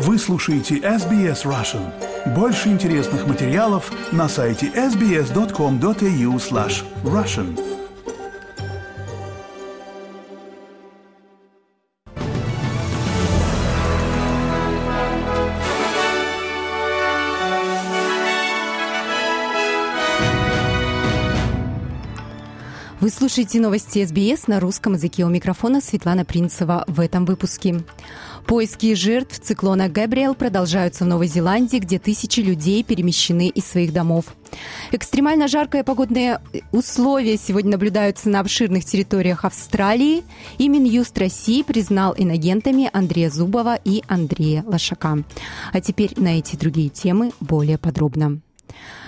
Вы слушаете SBS Russian. Больше интересных материалов на сайте sbs.com.au slash russian. Вы слушаете новости СБС на русском языке. У микрофона Светлана Принцева в этом выпуске. Поиски жертв циклона Габриэл продолжаются в Новой Зеландии, где тысячи людей перемещены из своих домов. Экстремально жаркие погодные условия сегодня наблюдаются на обширных территориях Австралии. И Минюст России признал инагентами Андрея Зубова и Андрея Лошака. А теперь на эти другие темы более подробно.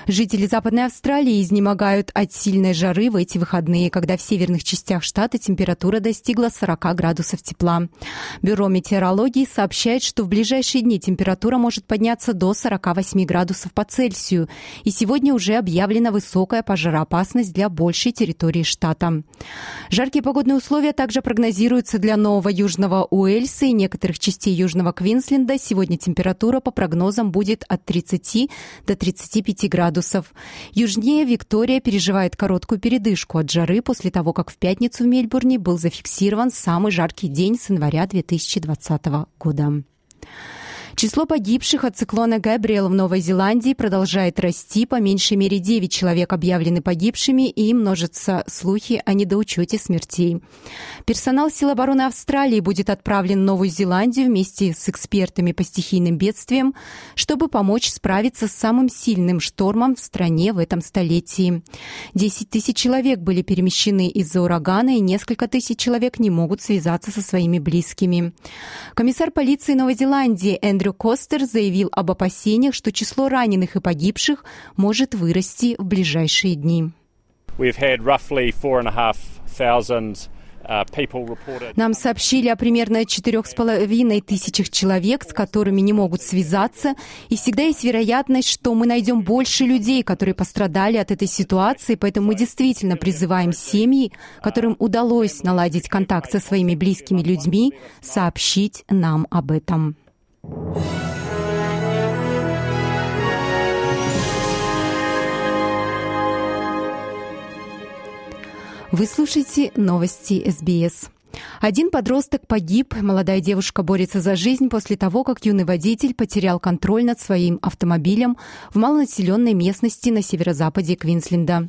Жители Западной Австралии изнемогают от сильной жары в эти выходные, когда в северных частях штата температура достигла 40 градусов тепла. Бюро метеорологии сообщает, что в ближайшие дни температура может подняться до 48 градусов по Цельсию, и сегодня уже объявлена высокая пожароопасность для большей территории штата. Жаркие погодные условия также прогнозируются для Нового Южного Уэльса и некоторых частей Южного Квинсленда. Сегодня температура по прогнозам будет от 30 до 35 градусов градусов. Южнее Виктория переживает короткую передышку от жары после того, как в пятницу в Мельбурне был зафиксирован самый жаркий день с января 2020 года. Число погибших от циклона Габриэл в Новой Зеландии продолжает расти. По меньшей мере 9 человек объявлены погибшими, и множатся слухи о недоучете смертей. Персонал сил обороны Австралии будет отправлен в Новую Зеландию вместе с экспертами по стихийным бедствиям, чтобы помочь справиться с самым сильным штормом в стране в этом столетии. 10 тысяч человек были перемещены из-за урагана, и несколько тысяч человек не могут связаться со своими близкими. Комиссар полиции Новой Зеландии Эндрю Эндрю Костер заявил об опасениях, что число раненых и погибших может вырасти в ближайшие дни. Uh, Нам сообщили о примерно четырех с половиной тысячах человек, с которыми не могут связаться, и всегда есть вероятность, что мы найдем больше людей, которые пострадали от этой ситуации, поэтому мы действительно призываем семьи, которым удалось наладить контакт со своими близкими людьми, сообщить нам об этом. Вы слушаете новости СБС. Один подросток погиб, молодая девушка борется за жизнь после того, как юный водитель потерял контроль над своим автомобилем в малонаселенной местности на северо-западе Квинсленда.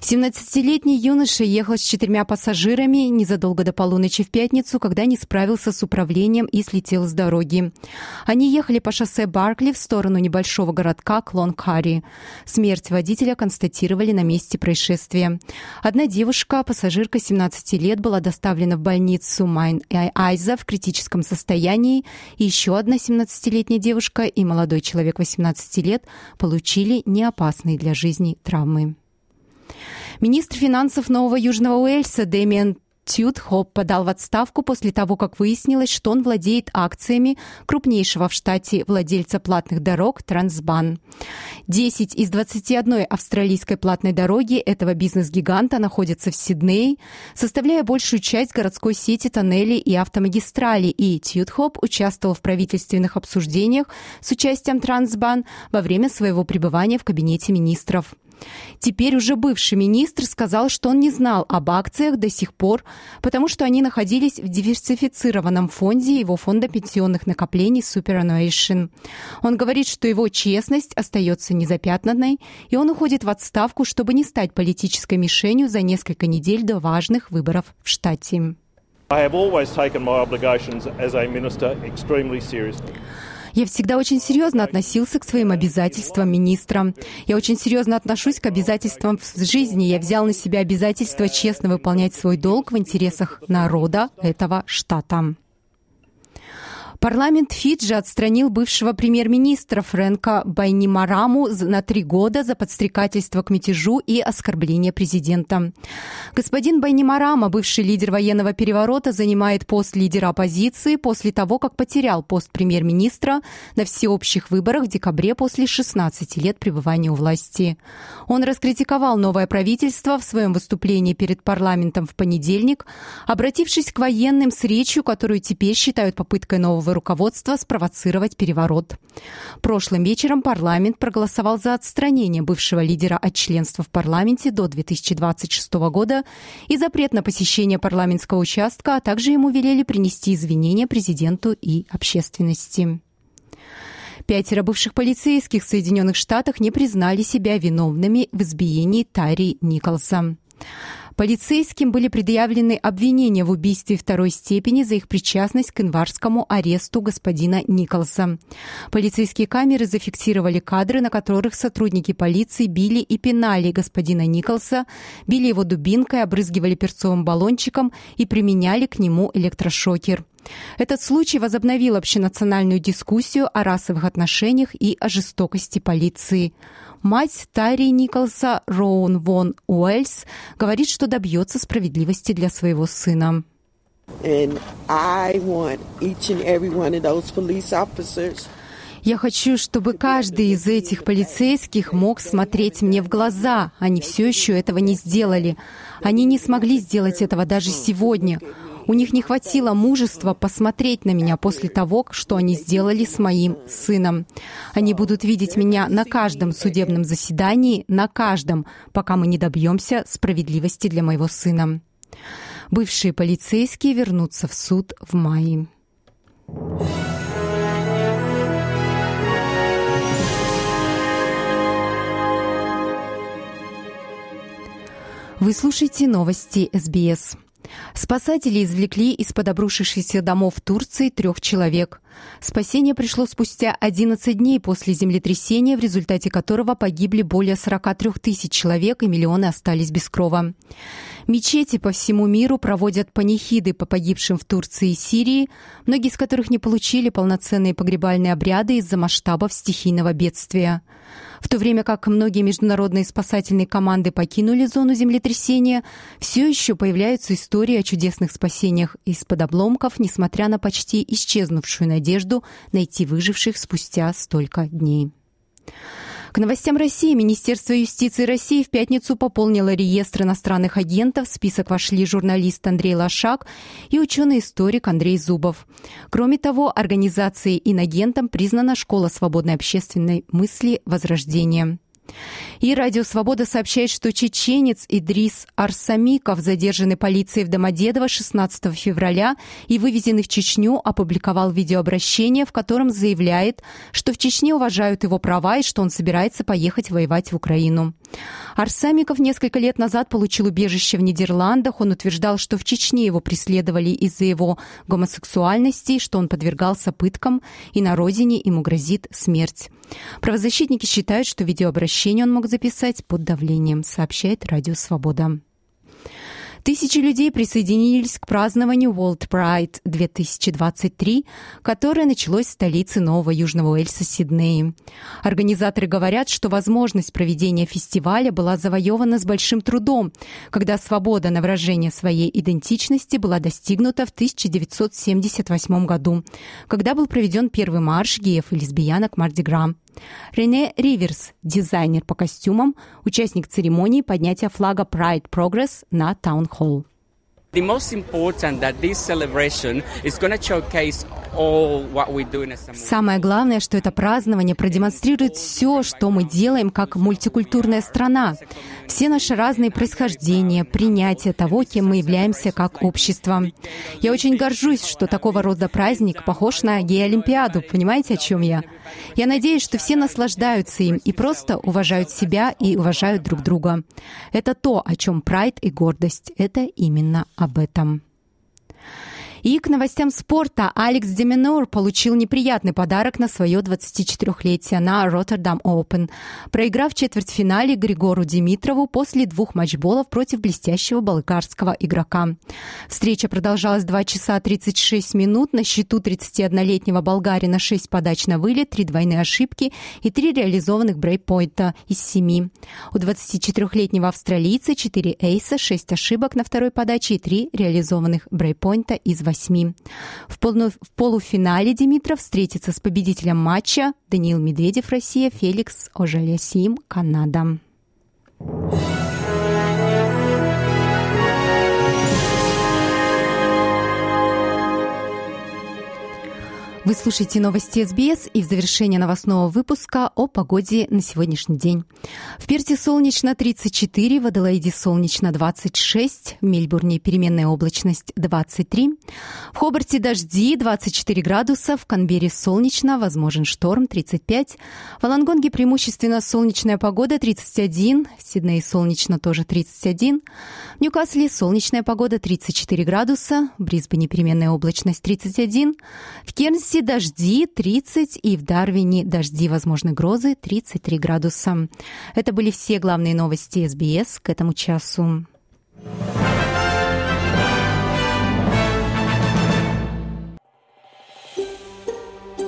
17-летний юноша ехал с четырьмя пассажирами незадолго до полуночи в пятницу, когда не справился с управлением и слетел с дороги. Они ехали по шоссе Баркли в сторону небольшого городка Клон-Карри. Смерть водителя констатировали на месте происшествия. Одна девушка, пассажирка 17 лет, была доставлена в больницу больницу Майн Айза в критическом состоянии. И еще одна 17-летняя девушка и молодой человек 18 лет получили неопасные для жизни травмы. Министр финансов Нового Южного Уэльса Дэмиан Тют Хоп подал в отставку после того, как выяснилось, что он владеет акциями крупнейшего в штате владельца платных дорог Трансбан. 10 из 21 австралийской платной дороги этого бизнес-гиганта находятся в Сиднее, составляя большую часть городской сети тоннелей и автомагистралей, и Тют Хоп участвовал в правительственных обсуждениях с участием Трансбан во время своего пребывания в кабинете министров. Теперь уже бывший министр сказал, что он не знал об акциях до сих пор, потому что они находились в диверсифицированном фонде его фонда пенсионных накоплений Superannuation. Он говорит, что его честность остается незапятнанной, и он уходит в отставку, чтобы не стать политической мишенью за несколько недель до важных выборов в штате. I have always taken my obligations as a minister extremely seriously. Я всегда очень серьезно относился к своим обязательствам министра. Я очень серьезно отношусь к обязательствам в жизни. Я взял на себя обязательство честно выполнять свой долг в интересах народа этого штата. Парламент Фиджи отстранил бывшего премьер-министра Фрэнка Байнимараму на три года за подстрекательство к мятежу и оскорбление президента. Господин Байнимарама, бывший лидер военного переворота, занимает пост лидера оппозиции после того, как потерял пост премьер-министра на всеобщих выборах в декабре после 16 лет пребывания у власти. Он раскритиковал новое правительство в своем выступлении перед парламентом в понедельник, обратившись к военным с речью, которую теперь считают попыткой нового руководства спровоцировать переворот. Прошлым вечером парламент проголосовал за отстранение бывшего лидера от членства в парламенте до 2026 года и запрет на посещение парламентского участка, а также ему велели принести извинения президенту и общественности. Пятеро бывших полицейских в Соединенных Штатах не признали себя виновными в избиении Тари Николса. Полицейским были предъявлены обвинения в убийстве второй степени за их причастность к январскому аресту господина Николса. Полицейские камеры зафиксировали кадры, на которых сотрудники полиции били и пинали господина Николса, били его дубинкой, обрызгивали перцовым баллончиком и применяли к нему электрошокер. Этот случай возобновил общенациональную дискуссию о расовых отношениях и о жестокости полиции. Мать Тари Николса Роун Вон Уэльс говорит, что добьется справедливости для своего сына. Я хочу, чтобы каждый из этих полицейских мог смотреть мне в глаза. Они все еще этого не сделали. Они не смогли сделать этого даже сегодня. У них не хватило мужества посмотреть на меня после того, что они сделали с моим сыном. Они будут видеть меня на каждом судебном заседании, на каждом, пока мы не добьемся справедливости для моего сына. Бывшие полицейские вернутся в суд в мае. Вы слушаете новости СБС. Спасатели извлекли из-под обрушившихся домов Турции трех человек. Спасение пришло спустя 11 дней после землетрясения, в результате которого погибли более 43 тысяч человек и миллионы остались без крова. Мечети по всему миру проводят панихиды по погибшим в Турции и Сирии, многие из которых не получили полноценные погребальные обряды из-за масштабов стихийного бедствия. В то время как многие международные спасательные команды покинули зону землетрясения, все еще появляются истории о чудесных спасениях из-под обломков, несмотря на почти исчезнувшую надежду найти выживших спустя столько дней. К новостям России Министерство юстиции России в пятницу пополнило реестр иностранных агентов. В список вошли журналист Андрей Лошак и ученый-историк Андрей Зубов. Кроме того, организацией инагентом признана Школа свободной общественной мысли «Возрождение». И Радио Свобода сообщает, что чеченец Идрис Арсамиков, задержанный полицией в Домодедово 16 февраля и вывезенный в Чечню, опубликовал видеообращение, в котором заявляет, что в Чечне уважают его права и что он собирается поехать воевать в Украину. Арсамиков несколько лет назад получил убежище в Нидерландах. Он утверждал, что в Чечне его преследовали из-за его гомосексуальности, что он подвергался пыткам, и на родине ему грозит смерть. Правозащитники считают, что видеообращение он мог записать под давлением, сообщает Радио Свобода. Тысячи людей присоединились к празднованию World Pride 2023, которое началось в столице Нового Южного Уэльса Сиднее. Организаторы говорят, что возможность проведения фестиваля была завоевана с большим трудом, когда свобода на выражение своей идентичности была достигнута в 1978 году, когда был проведен первый марш геев и лесбиянок Мардигра. Рене Риверс, дизайнер по костюмам, участник церемонии поднятия флага Pride Progress на Town Hall. Самое главное, что это празднование продемонстрирует все, что мы делаем как мультикультурная страна. Все наши разные происхождения, принятие того, кем мы являемся как общество. Я очень горжусь, что такого рода праздник похож на гей-олимпиаду. Понимаете, о чем я? Я надеюсь, что все наслаждаются им и просто уважают себя и уважают друг друга. Это то, о чем прайд и гордость. Это именно об этом. И к новостям спорта Алекс Деминор получил неприятный подарок на свое 24-летие на Роттердам Open, проиграв в четвертьфинале Григору Димитрову после двух матчболов против блестящего болгарского игрока. Встреча продолжалась 2 часа 36 минут. На счету 31-летнего болгарина 6 подач на вылет, 3 двойные ошибки и 3 реализованных брейпойнта из 7. У 24-летнего австралийца 4 эйса, 6 ошибок на второй подаче и 3 реализованных брейпойнта из 8 В, полу, в полуфинале Димитров встретится с победителем матча Даниил Медведев, Россия, Феликс Ожалесим, Канада. Вы слушаете новости СБС и в завершение новостного выпуска о погоде на сегодняшний день. В Перте солнечно 34, в Аделаиде солнечно 26, в Мельбурне переменная облачность 23, в Хобарте дожди 24 градуса, в Канберре солнечно, возможен шторм 35, в Алангонге преимущественно солнечная погода 31, в Сиднее солнечно тоже 31, в Ньюкасле солнечная погода 34 градуса, в Брисбене переменная облачность 31, в Кернсе Перте дожди 30 и в Дарвине дожди, возможны грозы 33 градуса. Это были все главные новости СБС к этому часу.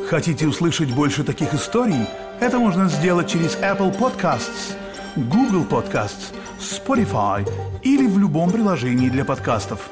Хотите услышать больше таких историй? Это можно сделать через Apple Podcasts, Google Podcasts, Spotify или в любом приложении для подкастов.